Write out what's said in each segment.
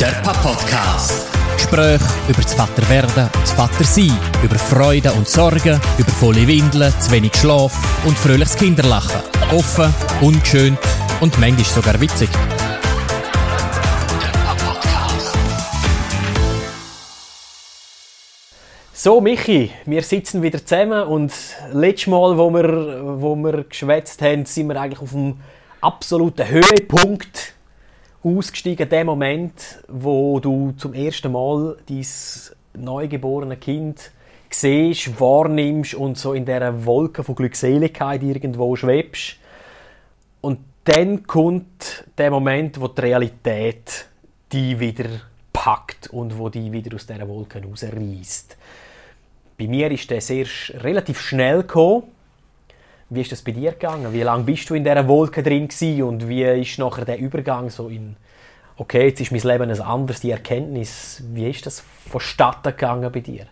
Der Papa-Podcast. Gespräche über das Vaterwerden und das Vatersein, über Freude und Sorgen, über volle Windeln, zu wenig Schlaf und fröhliches Kinderlachen. Offen, ungeschönt und manchmal sogar witzig. So, Michi, wir sitzen wieder zusammen und letztes Mal, wo wir, wo wir geschwätzt haben, sind wir eigentlich auf dem absoluten Höhepunkt ausgestiegen, der Moment, wo du zum ersten Mal dein neugeborene Kind siehst, wahrnimmst und so in dieser Wolke von Glückseligkeit irgendwo schwebst. Und dann kommt der Moment, wo die Realität die wieder packt und wo die wieder aus dieser Wolke rausreißt. Bei mir ist das erst relativ schnell gekommen. Wie ist das bei dir gegangen? Wie lange bist du in dieser Wolke drin gewesen? und wie ist nachher der Übergang so in okay, jetzt ist mein Leben ein anderes, die Erkenntnis. Wie ist das vonstatten gegangen bei dir?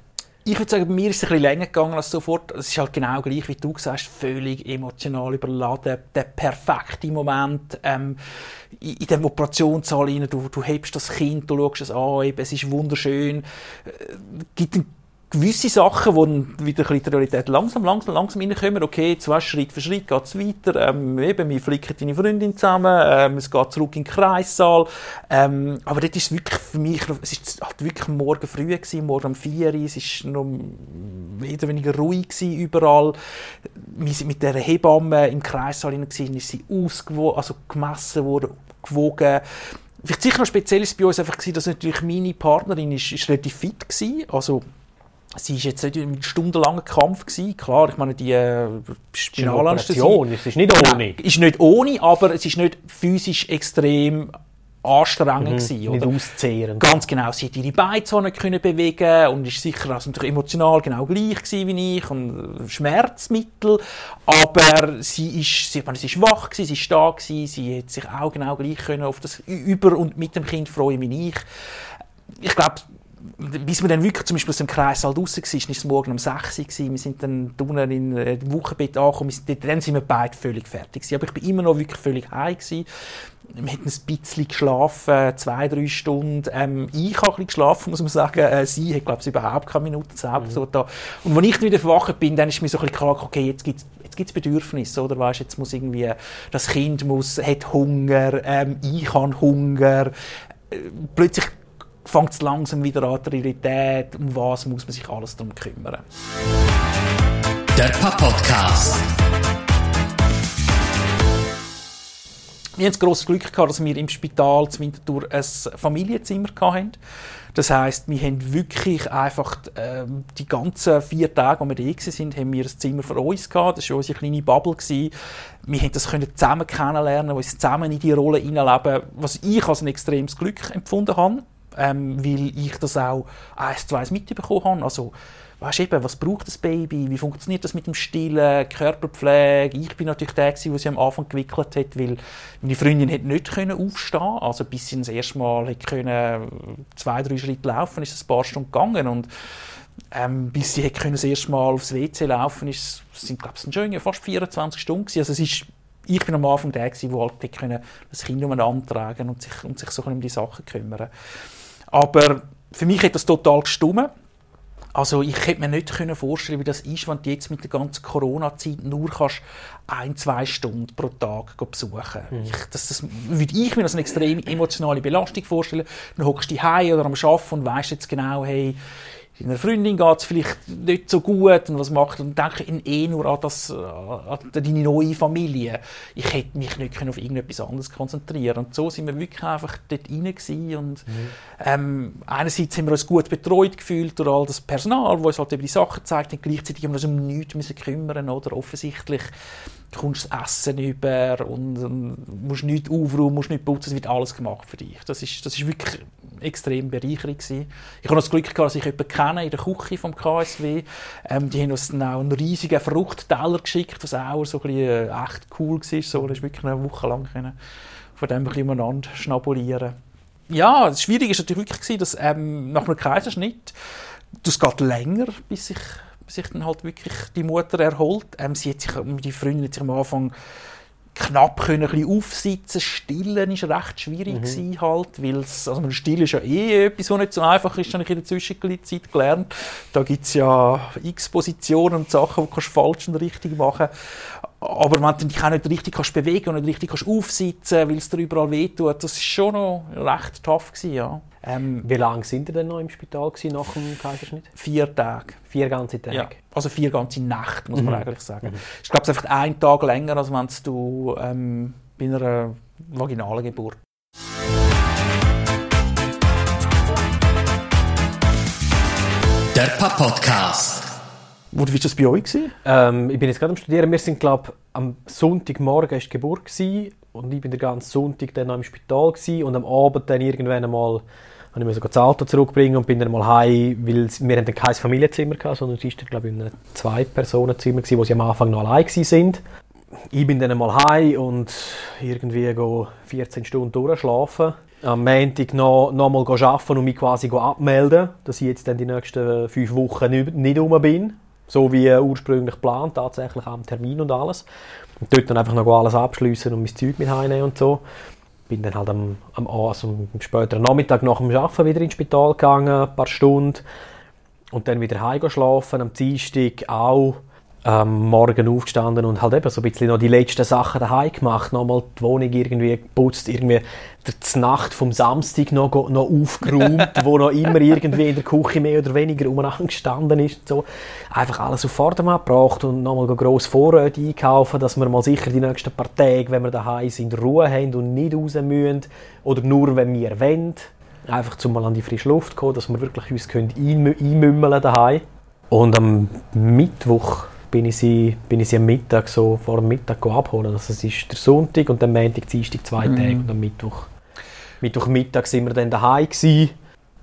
Ich würde sagen, bei mir ist es ein bisschen länger gegangen als sofort. Es ist halt genau gleich, wie du gesagt hast, völlig emotional überladen. Der perfekte Moment ähm, in, dem Operationssaal rein. Du, du hebst das Kind, du schaust es an, es ist wunderschön. Äh, gibt einen gewisse Sachen, die wieder ein die Realität langsam, langsam, langsam reinkommen. Okay, jetzt Schritt für Schritt geht es weiter. Ähm, eben, wir flicken deine Freundin zusammen, ähm, es geht zurück in den Kreissaal. Ähm, aber das ist wirklich für mich, es ist halt wirklich morgen früh gewesen, morgen um 4 Uhr, es ist noch wieder weniger ruhig gewesen, überall. Wir sind mit dieser Hebamme im Kreissaal gewesen, ist sie ausgewogen, also gemessen worden, gewogen. Vielleicht sicher noch speziell ist bei uns einfach gewesen, dass natürlich meine Partnerin ist, ist relativ fit war. also Sie war jetzt nicht ein stundenlanger Kampf gewesen. Klar, ich meine, die äh, Spinalanästhesie... Es ist nicht ohne. Nein, ist nicht ohne, aber es ist nicht physisch extrem anstrengend mhm, gewesen, Nicht auszehrend. Ganz genau. Sie hat ihre Beine können bewegen und ist sicher also natürlich emotional genau gleich gewesen wie ich und Schmerzmittel. Aber sie ist, sie, meine, sie ist wach gewesen, sie ist da gewesen, sie hat sich auch genau gleich können auf das über und mit dem Kind freuen wie ich. Ich glaube, bis wir dann wirklich zum Beispiel aus dem Kreis halt raus waren, war es morgen um 6 Uhr. Wir sind dann unten in äh, dem Wochenbett angekommen. Dann sind wir beide völlig fertig. Gewesen. Aber ich bin immer noch wirklich völlig heim. Gewesen. Wir hatten ein bisschen geschlafen, zwei, drei Stunden. Ähm, ich habe ein bisschen geschlafen, muss man sagen. Äh, sie hat, glaube ich, überhaupt keine Minute selbst. Mhm. Da. Und als ich wieder verwacht bin, dann ist mir so ein bisschen klar, okay, jetzt gibt es gibt's Bedürfnisse, oder? Weißt, jetzt muss irgendwie, das Kind muss, hat Hunger, ähm, ich habe Hunger. Äh, plötzlich fängt es langsam wieder an, die Realität, um was muss man sich alles darum kümmern. Der Papa-Podcast. Wir haben das grosse Glück gehabt, dass wir im Spital zu Winterthur ein Familienzimmer hatten. Das heisst, wir haben wirklich einfach äh, die ganzen vier Tage, wo wir da sind, haben wir ein Zimmer für uns gehabt. Das war unsere kleine Bubble. Gewesen. Wir haben das können zusammen kennenlernen, uns zusammen in die Rolle hineinleben, was ich als ein extremes Glück empfunden habe ähm, weil ich das auch eins zu eins mitbekommen habe. Also, weißt eben, was braucht das Baby, wie funktioniert das mit dem Stillen, Körperpflege. Ich bin natürlich der, der sie am Anfang gewickelt hat, weil meine Freundin hat nicht können aufstehen also bis sie das erste Mal können, zwei, drei Schritte laufen, ist es ein paar Stunden gegangen und ähm, bis sie können das erste Mal aufs WC laufen, ist, sind glaube ich schon fast 24 Stunden gewesen. Also es ist ich bin am Anfang der, der halt das Kind umeinander tragen und sich, und sich so um die Sachen kümmern aber für mich hat das total gestummen. Also ich hätte mir nicht vorstellen wie das ist, wenn du jetzt mit der ganzen Corona-Zeit nur kannst ein, zwei Stunden pro Tag besuchen mhm. ich, das, das würde ich mir als eine extrem emotionale Belastung vorstellen. Dann hockst du heim oder am Arbeiten und weißt jetzt genau, hey, Deiner Freundin geht es vielleicht nicht so gut und was macht und denke eh nur an, das, an deine neue Familie. Ich hätte mich nicht auf irgendetwas anderes konzentrieren Und so sind wir wirklich einfach dort rein und mhm. ähm, einerseits haben wir uns gut betreut gefühlt durch all das Personal, das uns halt eben die Sachen zeigt und gleichzeitig haben wir uns um nichts müssen kümmern oder offensichtlich kommst das Essen über und, und musst nichts aufräumen, musst nichts putzen, es wird alles gemacht für dich. Das ist, das ist wirklich extrem bereichernd gewesen. Ich habe das Glück gehabt, dass ich jemanden kenne in der Küche vom KSW. Ähm, die haben uns dann auch einen riesigen Fruchtteller geschickt, was auch so ein bisschen, äh, echt cool war. So, das ist wirklich eine Woche lang können von dem umeinander schnabulieren. Ja, das Schwierige war natürlich wirklich, dass ähm, nach einem Kaiserschnitt, das geht länger, bis sich sich dann halt wirklich die Mutter erholt. Ähm, sie hat sich, die Freundin hat sich am Anfang knapp können ein bisschen aufsitzen. Stillen ist recht schwierig Mhm. halt, weil also Still ist ja eh etwas, was nicht so einfach ist, habe ich in der Zwischenzeit gelernt. Da gibt es ja x Positionen und Sachen, die kannst du falsch und richtig machen. Aber wenn du dich auch nicht richtig kannst bewegen und nicht richtig kannst aufsitzen, weil es dir überall wehtut, das ist schon noch recht tough gewesen, ja. Ähm, Wie lange sind ihr denn noch im Spital gewesen, nach dem Kaiserschnitt? vier Tage. Vier ganze Tage. Ja, also vier ganze Nächte, muss man Mhm. eigentlich sagen. Ich glaube, es ist einfach ein Tag länger, als wenn du ähm, bei einer vaginalen Geburt. Der Papa-Podcast. Wo, wie war das bei euch? Ähm, ich bin jetzt gerade am Studieren. Wir sind, glaube am Sonntagmorgen war die Geburt gewesen, und ich bin den ganzen Sonntag dann noch im Spital gewesen, und am Abend dann irgendwann einmal habe ich mir sogar das Auto zurückbringen und bin dann mal heim, weil wir haben dann kein Familienzimmer gehabt, sondern es ist dann, glaube ich, in einem Zwei-Personen-Zimmer wo sie am Anfang noch allein gewesen sind. Ich bin dann einmal heim und irgendwie go 14 Stunden durchschlafen. Am Montag noch, noch mal arbeiten und mich quasi abmelden, dass ich jetzt dann die nächsten fünf Wochen nicht, nicht rum bin. So wie ursprünglich geplant, tatsächlich am Termin und alles. Und dort dann einfach noch alles abschließen und mein Zeug mit heimnehmen und so. Bin dann halt am, am, also am späteren Nachmittag nach dem Arbeiten wieder ins Spital gegangen, ein paar Stunden. Und dann wieder heim schlafen, am Dienstag auch am Morgen aufgestanden und halt eben so ein bisschen noch die letzten Sachen daheim gemacht, nochmal die Wohnung irgendwie geputzt, irgendwie die Nacht vom Samstag noch, noch aufgeräumt, wo noch immer irgendwie in der Küche mehr oder weniger umeinander gestanden ist und so. Einfach alles auf Vordermann gebracht und nochmal grosse Vorräte einkaufen, dass wir mal sicher die nächsten paar Tage, wenn wir daheim sind, Ruhe haben und nicht raus müssen oder nur, wenn wir wollen. Einfach zum mal an die frische Luft zu kommen, dass wir wirklich uns können einmü- einmümmeln daheim. Und am Mittwoch bin ich sie, bin ich sie am Mittag so vor dem Mittag abholen. Also es ist der Sonntag und dann Montag, Dienstag zwei Mhm. Tage und am Mittwoch Mittwochmittag sind wir dann daheim gewesen.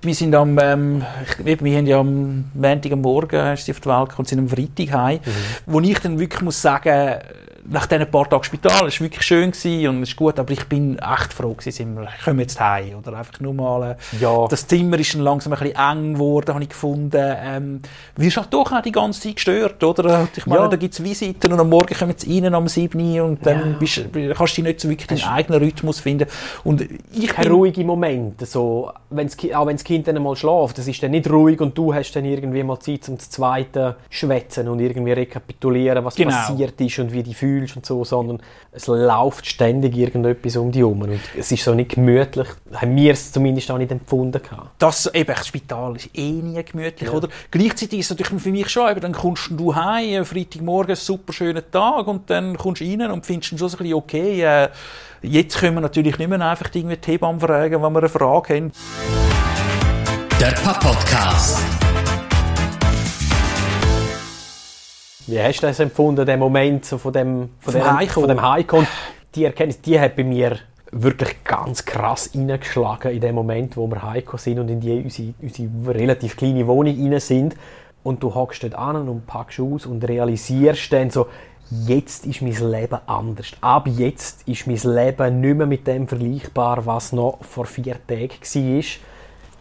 Wir sind am, ähm, ich, wir haben ja am Montag am Morgen ist auf die Welt gekommen und sind am Freitag heim. Wo ich dann wirklich muss sagen, nach diesen paar Tagen Spital, es war wirklich schön gewesen und es ist gut, aber ich bin echt froh gewesen, sind wir, kommen jetzt heim oder einfach nur mal, äh, Ja. das Zimmer ist dann langsam ein bisschen eng geworden, habe ich gefunden. Ähm, wirst halt doch auch die ganze Zeit gestört, oder? Ich meine, Ja. da gibt es Visiten und am Morgen kommen sie rein am 7 Uhr und dann Ja. bist, kannst du nicht so wirklich deinen eigenen Rhythmus finden. Und ich Keine ruhige Momente, so, wenn's, auch wenn das Kind dann mal schläft, das ist dann nicht ruhig und du hast dann irgendwie mal Zeit zum zweiten schwätzen und irgendwie rekapitulieren, was Genau. passiert ist und wie du fühlst und so, sondern es läuft ständig irgendetwas um dich herum und es ist so nicht gemütlich, haben wir es zumindest auch nicht empfunden gehabt. das eben, das Spital ist eh nie gemütlich, Ja. oder? Gleichzeitig ist es natürlich für mich schon, eben, dann kommst du heim, äh, Freitagmorgen, super schöner Tag und dann kommst du rein und findest dann schon so ein bisschen, okay, äh, jetzt können wir natürlich nicht mehr einfach irgendwie die Hebamme fragen, wenn wir eine Frage haben. Der Papa-Podcast. Wie hast du das empfunden, den Moment so von dem, von Vom dem, von dem Heimkommen? Die Erkenntnis, die hat bei mir wirklich ganz krass reingeschlagen in dem Moment, wo wir heimgekommen sind und in die, unsere, unsere relativ kleine Wohnung rein sind. Und du hockst dort an und packst aus und realisierst dann so, jetzt ist mein Leben anders. Ab jetzt ist mein Leben nicht mehr mit dem vergleichbar, was noch vor vier Tagen war.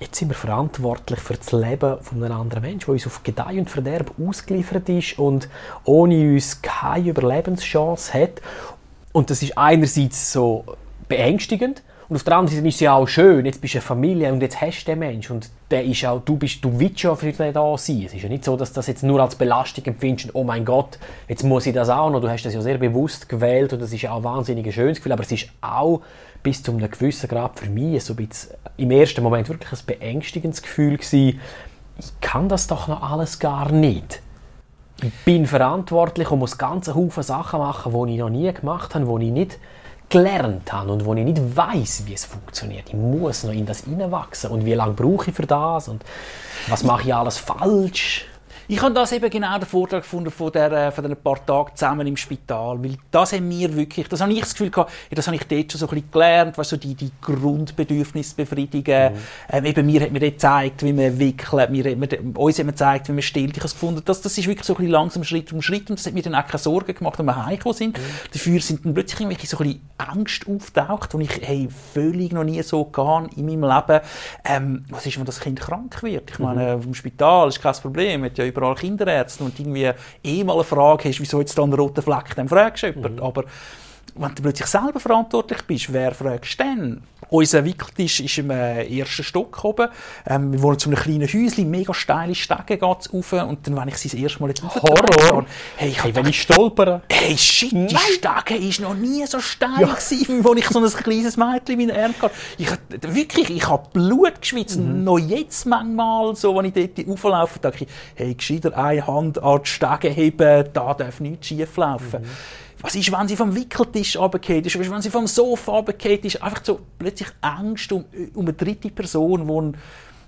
Jetzt sind wir verantwortlich für das Leben von einem anderen Menschen, der uns auf Gedeih und Verderb ausgeliefert ist und ohne uns keine Überlebenschance hat. Und das ist einerseits so beängstigend und auf der anderen Seite ist es ja auch schön, jetzt bist du eine Familie und jetzt hast du den Menschen und der ist auch, du, bist, du willst ja für den da sein. Es ist ja nicht so, dass du das jetzt nur als Belastung empfindest und oh mein Gott, jetzt muss ich das auch noch. Du hast das ja sehr bewusst gewählt und das ist ja auch ein wahnsinnig schönes Gefühl, aber es ist auch bis zu einem gewissen Grad für mich so ein bisschen, im ersten Moment wirklich ein beängstigendes Gefühl gewesen, ich kann das doch noch alles gar nicht. Ich bin verantwortlich und muss ganze Haufen Sachen machen, die ich noch nie gemacht habe, die ich nicht gelernt habe und wo ich nicht weiß, wie es funktioniert. Ich muss noch in das hineinwachsen und wie lange brauche ich für das und was mache ich alles falsch. Ich habe das eben genau den Vorteil gefunden von, der, äh, von diesen paar Tagen zusammen im Spital, weil das haben wir wirklich, das habe ich das Gefühl gehabt, ja, das habe ich dort schon so ein bisschen gelernt, weißt, so die, die Grundbedürfnisse befriedigen. Ähm, eben mir hat mir dort gezeigt, wie man wickelt, mir hat mir, uns hat man gezeigt, wie man stillt. Ich habe es gefunden, das, das ist wirklich so ein bisschen langsam Schritt um Schritt und das hat mir dann auch keine Sorgen gemacht, wenn wir heimgekommen sind. Dafür sind dann plötzlich irgendwelche so ein bisschen Ängste auftaucht, die ich hey, völlig noch nie so gehabt in meinem Leben. Ähm, was ist, wenn das Kind krank wird? Ich meine, im Spital ist kein Problem, man hat ja überall Kinderärzte und irgendwie eh mal eine Frage hast, wieso jetzt da einen roten Fleck, dann fragst du jemanden. Aber wenn du plötzlich selber verantwortlich bist, wer fragst du dann? Unser Wickeltisch ist im äh, ersten Stock oben. Ähm, wir wohnen zu einem kleinen Häuschen, mega steile Stege geht's rauf. Und dann, wenn ich sie das erste Mal jetzt Horror! Hey, ich Hey, wenn ich stolpere. Hey, shit, die Stege ist noch nie so steil gewesen, als ich so ein kleines Mädchen in den Arm hatte. Ich, wirklich, ich habe Blut geschwitzt. Mhm. Noch jetzt manchmal, so, wenn ich dort auflaufe, denke ich, hey, gescheiter eine Hand an die Stege heben, da darf nichts schief laufen. Mhm. Was ist, wenn sie vom Wickeltisch runtergefallen ist? Was ist, wenn sie vom Sofa runtergefallen ist? Einfach so plötzlich Angst um, um eine dritte Person, die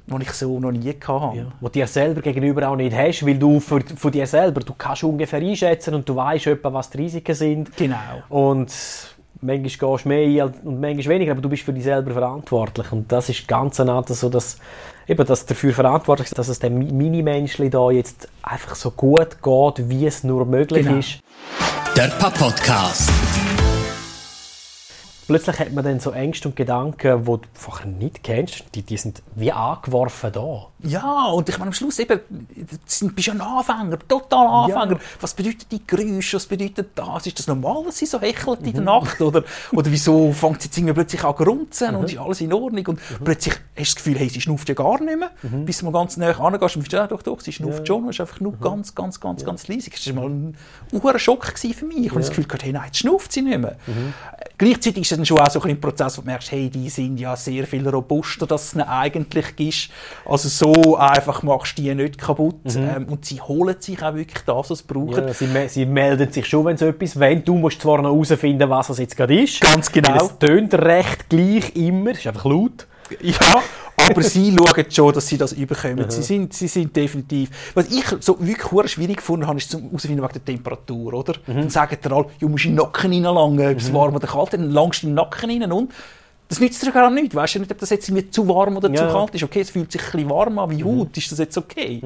die ich so noch nie hatte. Ja. Wo du dir selber gegenüber auch nicht hast, weil du für, von dir selber, du kannst ungefähr einschätzen und du weißt etwa, was die Risiken sind. Genau. Und manchmal gehst du mehr ein und manchmal weniger, aber du bist für dich selber verantwortlich. Und das ist ganz nah so, dass, eben, dass dafür verantwortlich ist, dass es dem Mi- Mini-Menschli da jetzt einfach so gut geht, wie es nur möglich Genau. ist. Der Papp-Podcast. Plötzlich hat man dann so Ängste und Gedanken, die du vorher nicht kennst, die, die sind wie angeworfen da. Ja, und ich meine, am Schluss eben, du bist ja ein Anfänger, total Anfänger. Was bedeutet die Geräusche, was bedeutet das? Ist das normal, dass sie so hechelt in der Mhm. Nacht? Oder, oder wieso fängt sie irgendwie plötzlich an zu grunzen Mhm. und ist alles in Ordnung? Und plötzlich hast du das Gefühl, hey, sie schnauft ja gar nicht mehr. Bis du mal ganz näher angehst und bist, ja, doch, doch, sie schnauft schon, es ist einfach Mhm. nur ganz, ganz, ganz, ganz leise. Das war mal ein Schock für mich. Ich habe das Gefühl, hey, nein, jetzt schnauft sie nicht mehr. Mhm. Gleichzeitig ist dann schon auch so ein ein Prozess, wo du merkst, hey, die sind ja sehr viel robuster, dass es eigentlich ist. Also so einfach machst du die nicht kaputt. Ähm, und sie holen sich auch wirklich das, was sie brauchen. Mhm. Ja, sie, me- sie melden sich schon, wenn sie etwas wollen. Du musst zwar noch herausfinden, was es jetzt gerade ist. Ganz genau. Es tönt recht gleich immer, es ist einfach laut. Ja, aber sie schauen schon, dass sie das überkommen. Sie, sind, sie sind definitiv. Was ich so wirklich schwierig gefunden habe, ist zum herausfinden wegen der Temperatur, oder? Dann sagen dir alle, du musst in den Nacken reinlangen, ob es warm oder kalt ist. Dann langst du in den Nacken rein und das nützt dir gar nichts. Weißt du nicht, ob das jetzt irgendwie zu warm oder zu Ja. kalt ist. Okay, es fühlt sich ein bisschen warm an wie Haut. Ist das jetzt okay?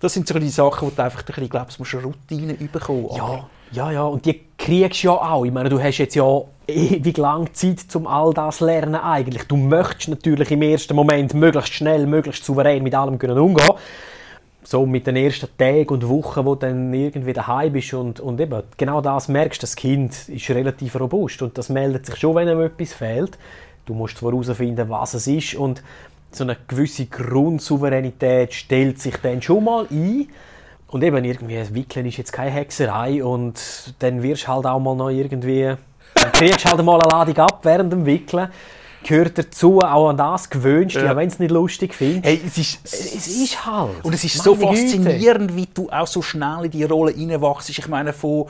Das sind so die Sachen, wo du einfach ein bisschen glaubst, du musst eine Routine bekommen. Ja, ja, ja. Und die kriegst du ja auch. Ich meine, du hast jetzt ja ewig lang Zeit, um all das zu lernen eigentlich. Du möchtest natürlich im ersten Moment möglichst schnell, möglichst souverän mit allem können umgehen. So mit den ersten Tagen und Wochen, wo du dann irgendwie daheim bist und, und eben genau das merkst, das Kind ist relativ robust und das meldet sich schon, wenn ihm etwas fehlt. Du musst herausfinden, was es ist und so eine gewisse Grundsouveränität stellt sich dann schon mal ein. Und eben irgendwie, Wickeln ist jetzt keine Hexerei und dann wirst du halt auch mal noch irgendwie, dann kriegst du halt mal eine Ladung ab während dem Wickeln. Gehört dazu, auch an das gewöhnst, ja. Wenn du es nicht lustig findest. Hey, es ist, es ist halt. Und es ist so Meine Güte. faszinierend, wie du auch so schnell in die Rolle reinwachst. Ich meine, von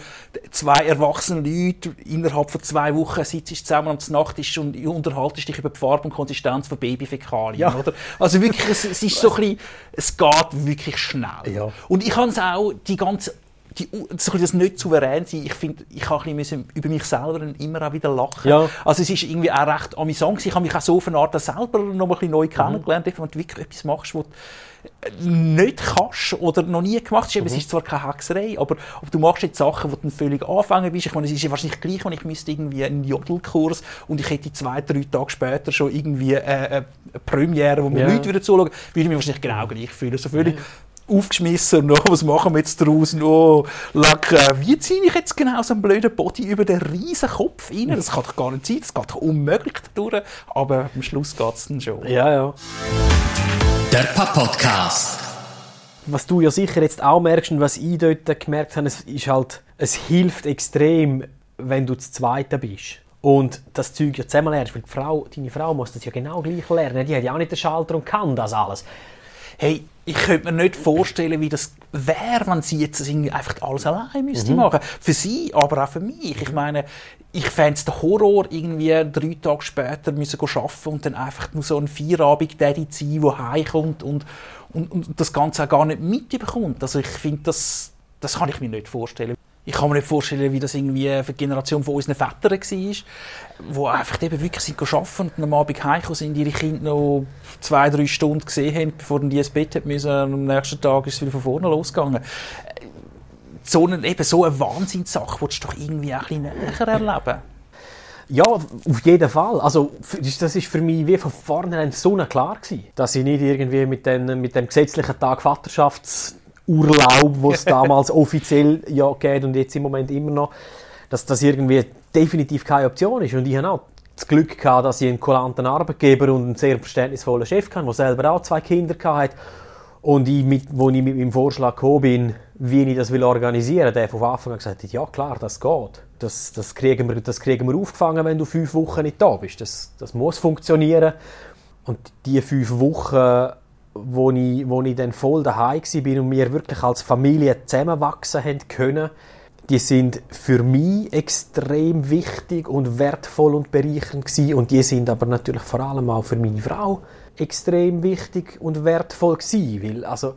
zwei erwachsenen Leuten innerhalb von zwei Wochen sitzt du zusammen am Nachttisch und unterhaltest dich über die Farbe und Konsistenz von Babyfäkalien, Ja. oder? Also wirklich, es, es ist so ein bisschen, es geht wirklich schnell. Ja. Und ich kann es auch, die ganze, die, das nicht souverän sein, ich finde, ich habe ein bisschen über mich selber immer auch wieder lachen. Ja. Also es ist irgendwie auch recht amüsant. Ich habe mich auch so auf eine Art selber noch mal ein bisschen neu kennengelernt, wenn du wirklich etwas machst, was du nicht kannst oder noch nie gemacht hast. Eben, Es ist zwar keine Hexerei, aber, aber du machst jetzt Sachen, wo du völlig Anfänger bist. Ich meine, es ist ja wahrscheinlich gleich, wenn ich müsste irgendwie einen Jodelkurs und ich hätte zwei, drei Tage später schon irgendwie äh, eine Premiere, wo mir Ja. Leute wieder zuschauen, würde ich mich wahrscheinlich genau gleich fühlen. So völlig aufgeschmissen, no, was machen wir jetzt draus? No, leck, äh, wie ziehe ich jetzt genau so einen blöden Body über den riesen Kopf rein? Das kann doch gar nicht sein, das geht doch unmöglich durch, aber am Schluss geht es dann schon. Ja, ja. Der Papp-Podcast. Was du ja sicher jetzt auch merkst und was ich dort gemerkt habe, es ist halt, es hilft extrem, wenn du das Zweite bist. Und das Zeug ja zusammen lernst, weil die Frau, deine Frau muss das ja genau gleich lernen. Die hat ja auch nicht den Schalter und kann das alles. Hey, ich könnte mir nicht vorstellen, wie das wäre, wenn sie jetzt einfach alles allein müsste machen. Für sie, aber auch für mich. Ich meine, ich fände es der Horror, irgendwie drei Tage später müssen go arbeiten und dann einfach nur so ein Vierabend-Daddy zu sein, der heimkommt und, und, und das Ganze auch gar nicht mitbekommt. Also ich finde, das, das kann ich mir nicht vorstellen. Ich kann mir nicht vorstellen, wie das irgendwie für die Generation von unseren Vätern war, die einfach eben wirklich sind arbeiten und am Abend heimgekommen sind, ihre Kinder noch zwei, drei Stunden gesehen haben, bevor die ins Bett hat müssen. Und am nächsten Tag ist es wieder von vorne losgegangen. So eine, eben so eine Wahnsinnssache willst du doch irgendwie auch ein bisschen näher erleben. Ja, auf jeden Fall. Also, das ist für mich wie von vornherein so klar gewesen, dass ich nicht irgendwie mit, den, mit dem gesetzlichen Tag Vaterschaftsurlaub, wo es damals offiziell ja geht und jetzt im Moment immer noch, dass das irgendwie definitiv keine Option ist. Und ich habe auch das Glück gehabt, dass ich einen kulanten Arbeitgeber und einen sehr verständnisvollen Chef hatte, der selber auch zwei Kinder hatte. Und ich, mit, wo ich mit meinem Vorschlag gekommen bin, wie ich das will organisieren will, der von Anfang an gesagt hat, ja klar, das geht. Das, das, kriegen wir, das kriegen wir aufgefangen, wenn du fünf Wochen nicht da bist. Das, das muss funktionieren. Und die fünf Wochen, wo ich, wo ich dann voll daheim war und wir wirklich als Familie zusammenwachsen haben können, die sind für mich extrem wichtig und wertvoll und bereichernd gewesen. und die sind aber natürlich vor allem auch für meine Frau extrem wichtig und wertvoll gewesen, weil also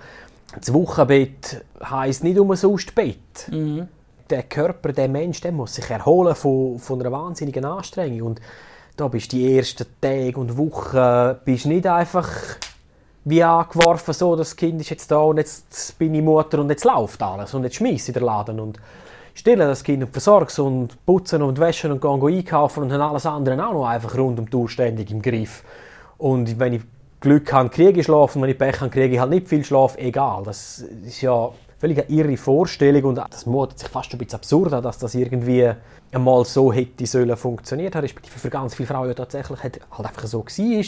das Wochenbett heisst nicht umsonst Bett. Mhm. Der Körper, der Mensch, der muss sich erholen von, von einer wahnsinnigen Anstrengung und da bist die ersten Tage und Wochen bist nicht einfach wie angeworfen, so, das Kind ist jetzt da und jetzt bin ich Mutter und jetzt läuft alles und jetzt schmeiße ich den Laden und stille das Kind und versorge und putzen und waschen und gehen einkaufen und haben alles andere auch noch einfach rund um die Uhr ständig im Griff. Und wenn ich Glück habe, kriege ich Schlaf und wenn ich Pech habe, kriege ich halt nicht viel Schlaf, egal. Das ist ja völlig eine irre Vorstellung und das mutet sich fast ein bisschen absurd an, dass das irgendwie einmal so hätte sollen funktioniert haben, respektive für ganz viele Frauen ja tatsächlich halt einfach so war,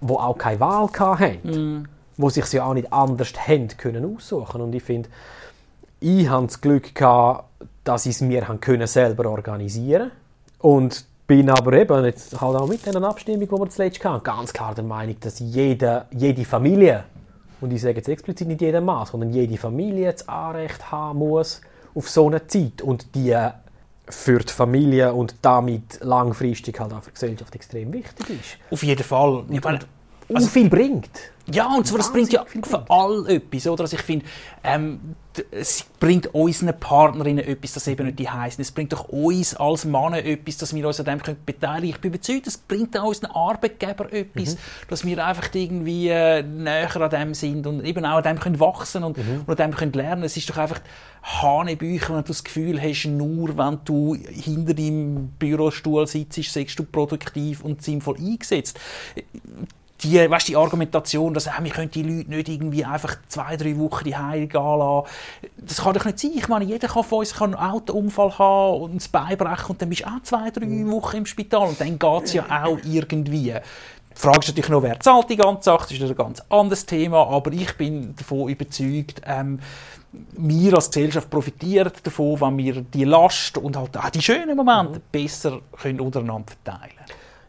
wo auch keine Wahl hatten, mm. wo sich ja auch nicht anders haben können aussuchen. Und ich finde, ich hatte das Glück gehabt, dass ich es mir können selber organisieren. Und bin aber eben jetzt halt auch mit dieser Abstimmung, die wir zuletzt hatten, ganz klar der Meinung, dass jede, jede Familie, und ich sage jetzt explizit nicht jeder Mann, sondern jede Familie das Anrecht haben muss auf so eine Zeit. Und die für die Familie und damit langfristig halt auch für die Gesellschaft extrem wichtig ist. Auf jeden Fall. Ich meine, also, viel bringt. Ja, und zwar, das bringt ja für alle etwas. Oder? Also ich finde, ähm, es bringt unseren Partnerinnen etwas, das eben nicht die heißen. Es bringt doch uns als Männer etwas, dass wir uns an dem können beteiligen können. Ich bin überzeugt, es bringt auch unseren Arbeitgeber etwas, mhm. dass wir einfach irgendwie äh, näher an dem sind und eben auch an dem können wachsen und, mhm. und an dem können lernen. Es ist doch einfach Hanebücher, wenn du das Gefühl hast, nur wenn du hinter deinem Bürostuhl sitzt, sagst du produktiv und sinnvoll eingesetzt die, weißt, die Argumentation, dass äh, wir können die Leute nicht irgendwie einfach zwei, drei Wochen die gehen lassen, das kann doch nicht sein. Ich meine, jeder kann von uns kann einen Autounfall haben und ein Bein brechen und dann bist du auch zwei, drei mhm. Wochen im Spital und dann geht es ja auch irgendwie. Die Frage ist natürlich noch, wer zahlt die ganze Sache, das ist ein ganz anderes Thema, aber ich bin davon überzeugt, ähm, wir als Gesellschaft profitieren davon, wenn wir die Last und halt auch die schönen Momente mhm. besser können untereinander verteilen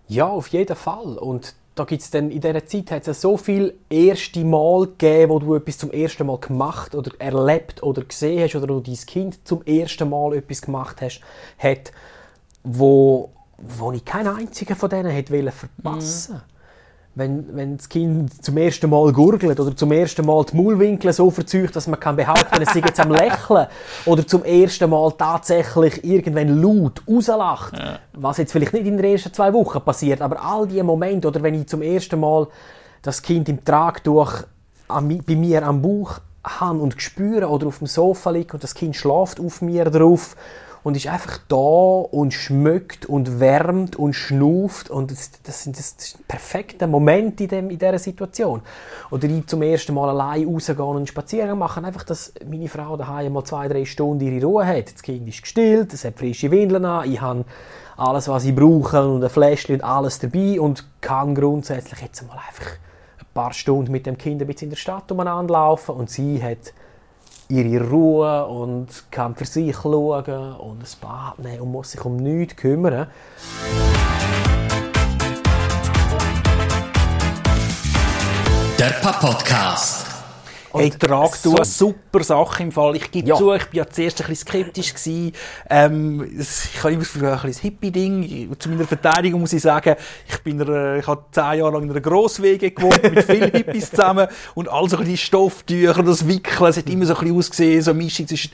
Ja, auf jeden Fall. Und da gibt's dann, in dieser Zeit hat es so viele erste Mal gegeben, wo du etwas zum ersten Mal gemacht oder erlebt oder gesehen hast oder wo dein Kind zum ersten Mal etwas gemacht hast, hat, wo, wo ich keinen einzigen von denen hätte verpassen wollen. Mhm wenn, wenn das Kind zum ersten Mal gurgelt oder zum ersten Mal die Maulwinkel so verzeugt, dass man kann behaupten, es sei jetzt am Lächeln oder zum ersten Mal tatsächlich irgendwann laut rauslacht, ja. was jetzt vielleicht nicht in den ersten zwei Wochen passiert, aber all diese Momente oder wenn ich zum ersten Mal das Kind im Tragtuch bei mir am Bauch habe und spüre oder auf dem Sofa liegt und das Kind schlaft auf mir drauf und ist einfach da und schmückt und wärmt und schnuft und das, das, sind, das, das ist Moment in, dem, in dieser Situation. Oder ich zum ersten Mal allein rausgehen und einen Spaziergang machen, einfach, dass meine Frau daheim mal zwei, drei Stunden ihre Ruhe hat. Das Kind ist gestillt, es hat frische Windeln an, ich habe alles, was ich brauche und ein Fläschchen und alles dabei und kann grundsätzlich jetzt mal einfach ein paar Stunden mit dem Kind ein bisschen in der Stadt umeinander laufen und sie hat ihre Ruhe und kann für sich schauen und ein Bad nehmen und muss sich um nichts kümmern. Der Podcast. Hey, trag du eine super Sache im Fall. Ich gebe ja. zu, ich war ja zuerst ein bisschen skeptisch. Gewesen. Ähm, ich habe immer für ein bisschen Hippie-Ding. Zu meiner Verteidigung muss ich sagen, ich bin, äh, ich habe zehn Jahre lang in einer Grosswege gewohnt, mit vielen Hippies zusammen. Und all so die Stofftücher und das Wickeln, es hat immer so ein bisschen ausgesehen, so eine Mischung zwischen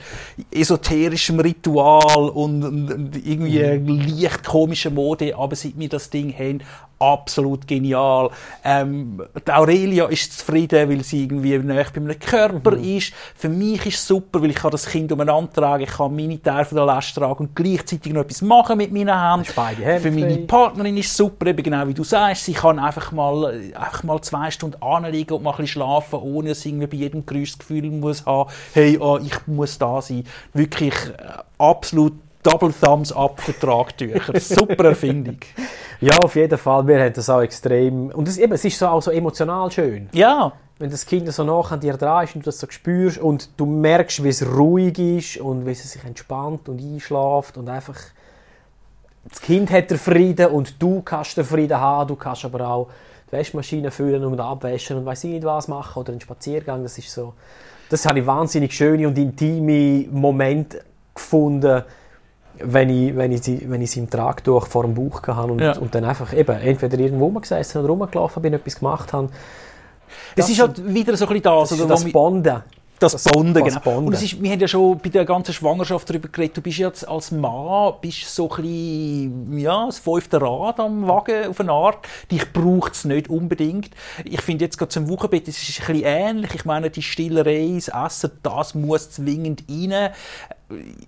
esoterischem Ritual und, und, und irgendwie mhm. leicht komischer Mode. Aber seit wir das Ding haben, absolut genial. Ähm, die Aurelia ist zufrieden, weil sie irgendwie näher bei meinem Körper mhm. ist. Für mich ist es super, weil ich kann das Kind umeinander tragen, ich kann meine Teile von der Last tragen und gleichzeitig noch etwas machen mit meinen Händen. Für meine Partnerin ist es super, eben genau wie du sagst, sie kann einfach mal, einfach mal zwei Stunden anliegen und mal ein bisschen schlafen, ohne dass sie irgendwie bei jedem Geräusch das Gefühl muss haben, hey, oh, ich muss da sein. Wirklich äh, absolut Double Thumbs Up für Tragtücher. Super Erfindung. Ja, auf jeden Fall. Wir haben das auch extrem. Und es, eben, es ist so auch so emotional schön. Ja. Wenn das Kind so nach an dir dran ist und du das so spürst und du merkst, wie es ruhig ist und wie es sich entspannt und einschläft und einfach das Kind hat den Frieden und du kannst den Frieden haben, du kannst aber auch die Waschmaschine füllen und abwaschen und weiß ich nicht was machen oder einen Spaziergang, das ist so, das habe ich wahnsinnig schöne und intime Momente gefunden, wenn ich, wenn ich, sie, wenn ich sie im Tragtuch vor dem Bauch hatte und, Ja. und dann einfach eben entweder irgendwo rumgesessen oder rumgelaufen bin, etwas gemacht habe. Das, ist halt wieder so ein bisschen das, das, oder, das Bonden. Das, Das- Bonden, das genau. Bonden. Und es ist, wir haben ja schon bei der ganzen Schwangerschaft darüber geredet, du bist jetzt als Mann bist so ein bisschen, ja, das fünfte Rad am Wagen auf eine Art. Dich braucht es nicht unbedingt. Ich finde jetzt gerade zum Wochenbett, es ist ein bisschen ähnlich. Ich meine, die Stillerei, das Essen, das muss zwingend rein.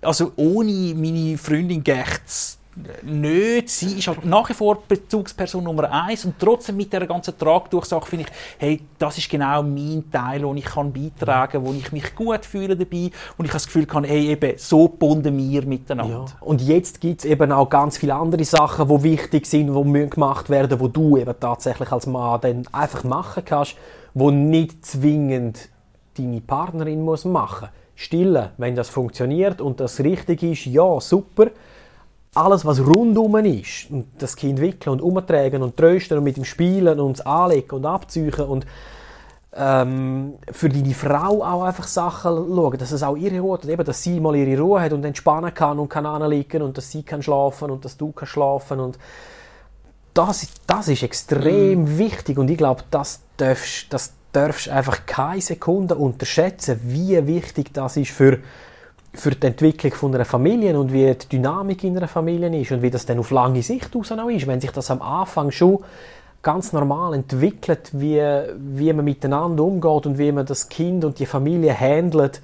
Also ohne meine Freundin geht's nicht. Sie ist halt nach wie vor Bezugsperson Nummer eins und trotzdem mit dieser ganzen Tragdurchsache finde ich, hey, das ist genau mein Teil, wo ich kann beitragen kann, wo ich mich gut fühle dabei und ich habe das Gefühl, kann, hey, eben, so bonden wir miteinander. Ja. Und jetzt gibt es eben auch ganz viele andere Sachen, die wichtig sind, die müssen gemacht werden, wo du eben tatsächlich als Mann dann einfach machen kannst, wo nicht zwingend deine Partnerin muss machen. Stillen, wenn das funktioniert und das richtig ist, ja, super. Alles, was rundum ist, und das Kind wickeln und umtragen und trösten und mit ihm spielen und anlegen und abziehen und ähm, für deine Frau auch einfach Sachen schauen, dass es auch ihre Ruhe hat, eben, dass sie mal ihre Ruhe hat und entspannen kann und kann anliegen und dass sie kann schlafen und dass du kannst schlafen und das, das ist extrem wichtig und ich glaube, das darfst, das darfst einfach keine Sekunde unterschätzen, wie wichtig das ist für, für die Entwicklung von einer Familie und wie die Dynamik in einer Familie ist und wie das dann auf lange Sicht aus auch ist, wenn sich das am Anfang schon ganz normal entwickelt, wie, wie man miteinander umgeht und wie man das Kind und die Familie handelt.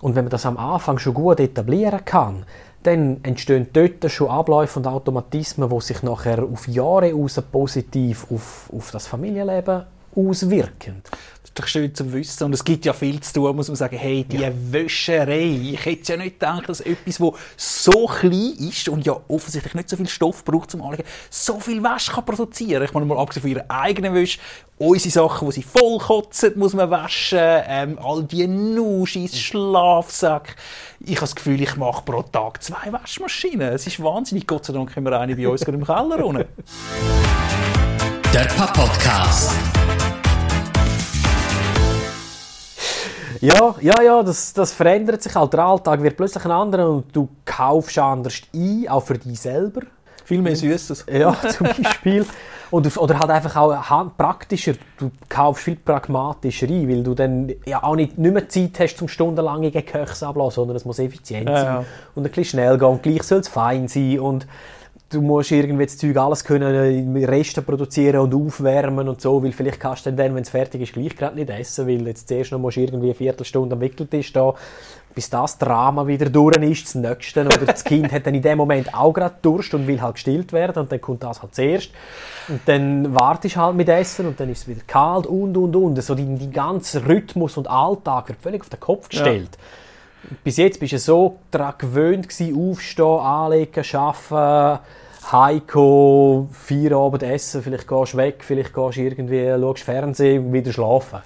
Und wenn man das am Anfang schon gut etablieren kann, dann entstehen dort schon Abläufe und Automatismen, die sich nachher auf Jahre aus positiv auf, auf das Familienleben auswirken. Das ist doch schön zu wissen. Und es gibt ja viel zu tun, muss man sagen. Hey, die Wäscherei. Ich hätte ja nicht gedacht, dass etwas, das so klein ist und ja offensichtlich nicht so viel Stoff braucht zum Anlegen, so viel Wäsche kann produzieren. Ich meine mal abgesehen von ihrer eigenen Wäsche, unsere Sachen, die sie voll kotzen, muss man waschen. Ähm, all die Nuschis, Schlafsäcke. Ich habe das Gefühl, ich mache pro Tag zwei Waschmaschinen. Es ist wahnsinnig. Gott sei Dank haben wir eine bei uns gerade im Keller unten. Der Papa-Podcast. Ja, ja, ja, das, das verändert sich halt. Der Alltag wird plötzlich ein anderer und du kaufst anders ein, auch für dich selber. Viel mehr Süßes. Ja, zum Beispiel. Und, du- oder halt einfach auch hand- praktischer. Du kaufst viel pragmatischer ein, weil du dann ja auch nicht, nicht mehr Zeit hast zum stundenlangen Köchs ablassen, sondern es muss effizient Ja, sein. ja. Und ein bisschen schnell gehen. Und gleich soll es fein sein. Und du musst irgendwie das Zeug alles können, in Resten produzieren und aufwärmen und so, weil vielleicht kannst du dann, wenn es fertig ist, gleich gerade nicht essen, weil jetzt zuerst noch musst du irgendwie eine Viertelstunde am Wickeltisch stehen, bis das Drama wieder durch ist, das Nächste. Oder das Kind hat dann in dem Moment auch gerade Durst und will halt gestillt werden und dann kommt das halt zuerst. Und dann wartest du halt mit Essen und dann ist es wieder kalt und, und, und. So die, die ganze Rhythmus und Alltag wird völlig auf den Kopf gestellt. Bis jetzt bist du so daran gewöhnt gewesen, aufstehen, anlegen, arbeiten, heimkommen, Feierabend essen, vielleicht gehst du weg, vielleicht gehst du irgendwie, schaust Fernsehen und wieder schlafen.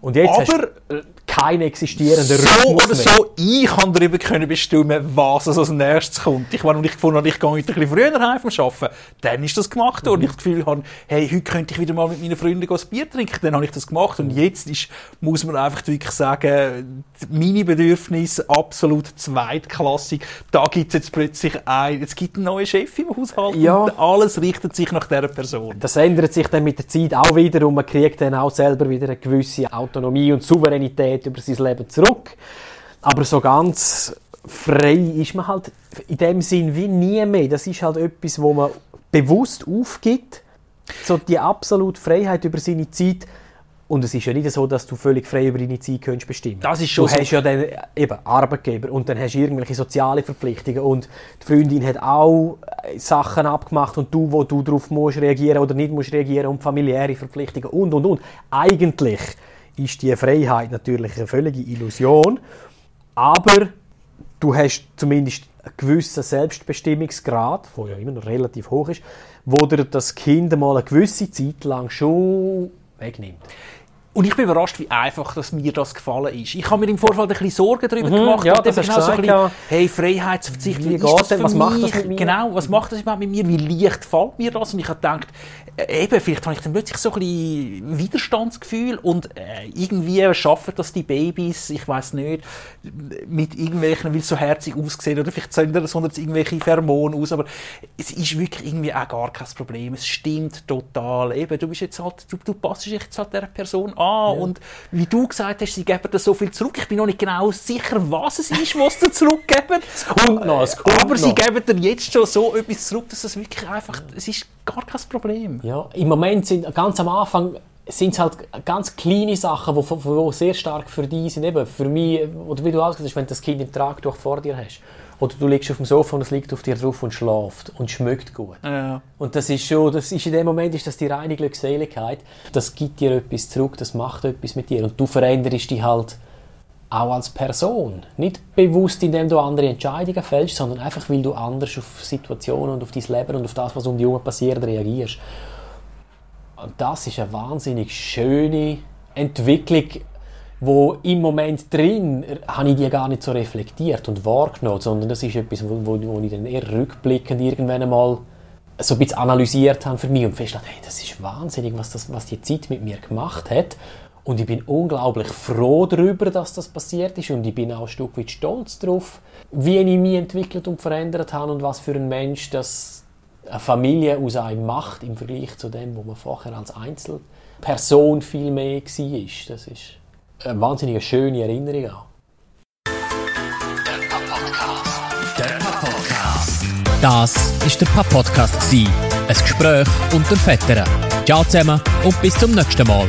Und jetzt hast Aber du keinen existierenden so Rhythmus oder mehr. so, ich kann darüber können bestimmen, was als nächstes kommt. Ich als ich gefunden habe, ich gehe heute ein bisschen früher heim vom Arbeiten, dann ist das gemacht worden. Und ich das Gefühl habe, hey, heute könnte ich wieder mal mit meinen Freunden ein Bier trinken, dann habe ich das gemacht. Und jetzt ist, muss man einfach wirklich sagen, meine Bedürfnisse absolut zweitklassig. Da gibt es jetzt plötzlich ein, jetzt gibt einen neuen Chef im Haushalt Ja. und alles richtet sich nach dieser Person. Das ändert sich dann mit der Zeit auch wieder und man kriegt dann auch selber wieder eine gewisse Autonomie und Souveränität über sein Leben zurück. Aber so ganz frei ist man halt in dem Sinn wie nie mehr. Das ist halt etwas, wo man bewusst aufgibt. So die absolute Freiheit über seine Zeit. Und es ist ja nicht so, dass du völlig frei über deine Zeit kannst bestimmen Das ist schon Du so. hast ja dann eben Arbeitgeber und dann hast du irgendwelche soziale Verpflichtungen und die Freundin hat auch Sachen abgemacht und du, wo du darauf musst reagieren oder nicht musst reagieren und familiäre Verpflichtungen und und und. Eigentlich ist die Freiheit natürlich eine völlige Illusion, aber du hast zumindest einen gewissen Selbstbestimmungsgrad, der ja immer noch relativ hoch ist, wo dir das Kind mal eine gewisse Zeit lang schon wegnimmt. Und ich bin überrascht, wie einfach dass mir das gefallen ist. Ich habe mir im Vorfeld ein bisschen Sorgen darüber Mhm, gemacht. ja, und das du genau so ein bisschen, hey, Freiheitsverzicht, Wie wie ist geht das denn? Was macht mich? das mit mir? Genau, was macht das überhaupt mit mir? Wie leicht fällt mir das? Und ich habe gedacht, eben, vielleicht habe ich dann plötzlich so ein bisschen Widerstandsgefühl und äh, irgendwie schaffen das die Babys, ich weiß nicht, mit irgendwelchen, weil es so herzig aussehen oder vielleicht sondern es irgendwelche Pheromone aus, aber es ist wirklich irgendwie auch gar kein Problem. Es stimmt total. Eben, du bist jetzt halt, du, du passest dich jetzt halt dieser Person an und wie du gesagt hast, sie geben dir so viel zurück. Ich bin noch nicht genau sicher, was es ist, was sie zurückgeben. Es kommt noch, es kommt Aber sie noch. geben dir jetzt schon so etwas zurück, dass es wirklich einfach, es ist gar kein Problem. Ja, im Moment sind ganz am Anfang sind es halt ganz kleine Sachen, die sehr stark für dich sind. Eben für mich, oder wie du auch gesagt hast, wenn du das Kind im Tragtuch vor dir hast. Oder du liegst auf dem Sofa und es liegt auf dir drauf und schläft und schmeckt gut. Ja. Und das ist schon, das ist in dem Moment ist das die reine Glückseligkeit. Das gibt dir etwas zurück, das macht etwas mit dir. Und du veränderst dich halt auch als Person. Nicht bewusst, indem du andere Entscheidungen fällst, sondern einfach, weil du anders auf Situationen und auf dein Leben und auf das, was um dich herum passiert, reagierst. Das ist eine wahnsinnig schöne Entwicklung, wo im Moment drin habe ich die gar nicht so reflektiert und wahrgenommen, sondern das ist etwas, wo, wo, wo ich dann eher rückblickend irgendwann einmal so ein bisschen analysiert habe für mich und festgestellt, hey, das ist wahnsinnig, was, das, was die Zeit mit mir gemacht hat. Und ich bin unglaublich froh darüber, dass das passiert ist und ich bin auch ein Stück weit stolz darauf, wie ich mich entwickelt und verändert habe und was für ein Mensch das eine Familie aus einem macht im Vergleich zu dem, wo man vorher als Einzelperson viel mehr war. Das ist eine wahnsinnig schöne Erinnerung auch. Das ist der Papp-Podcast. gsi. Ein Gespräch unter Vettern. Ciao zusammen und bis zum nächsten Mal.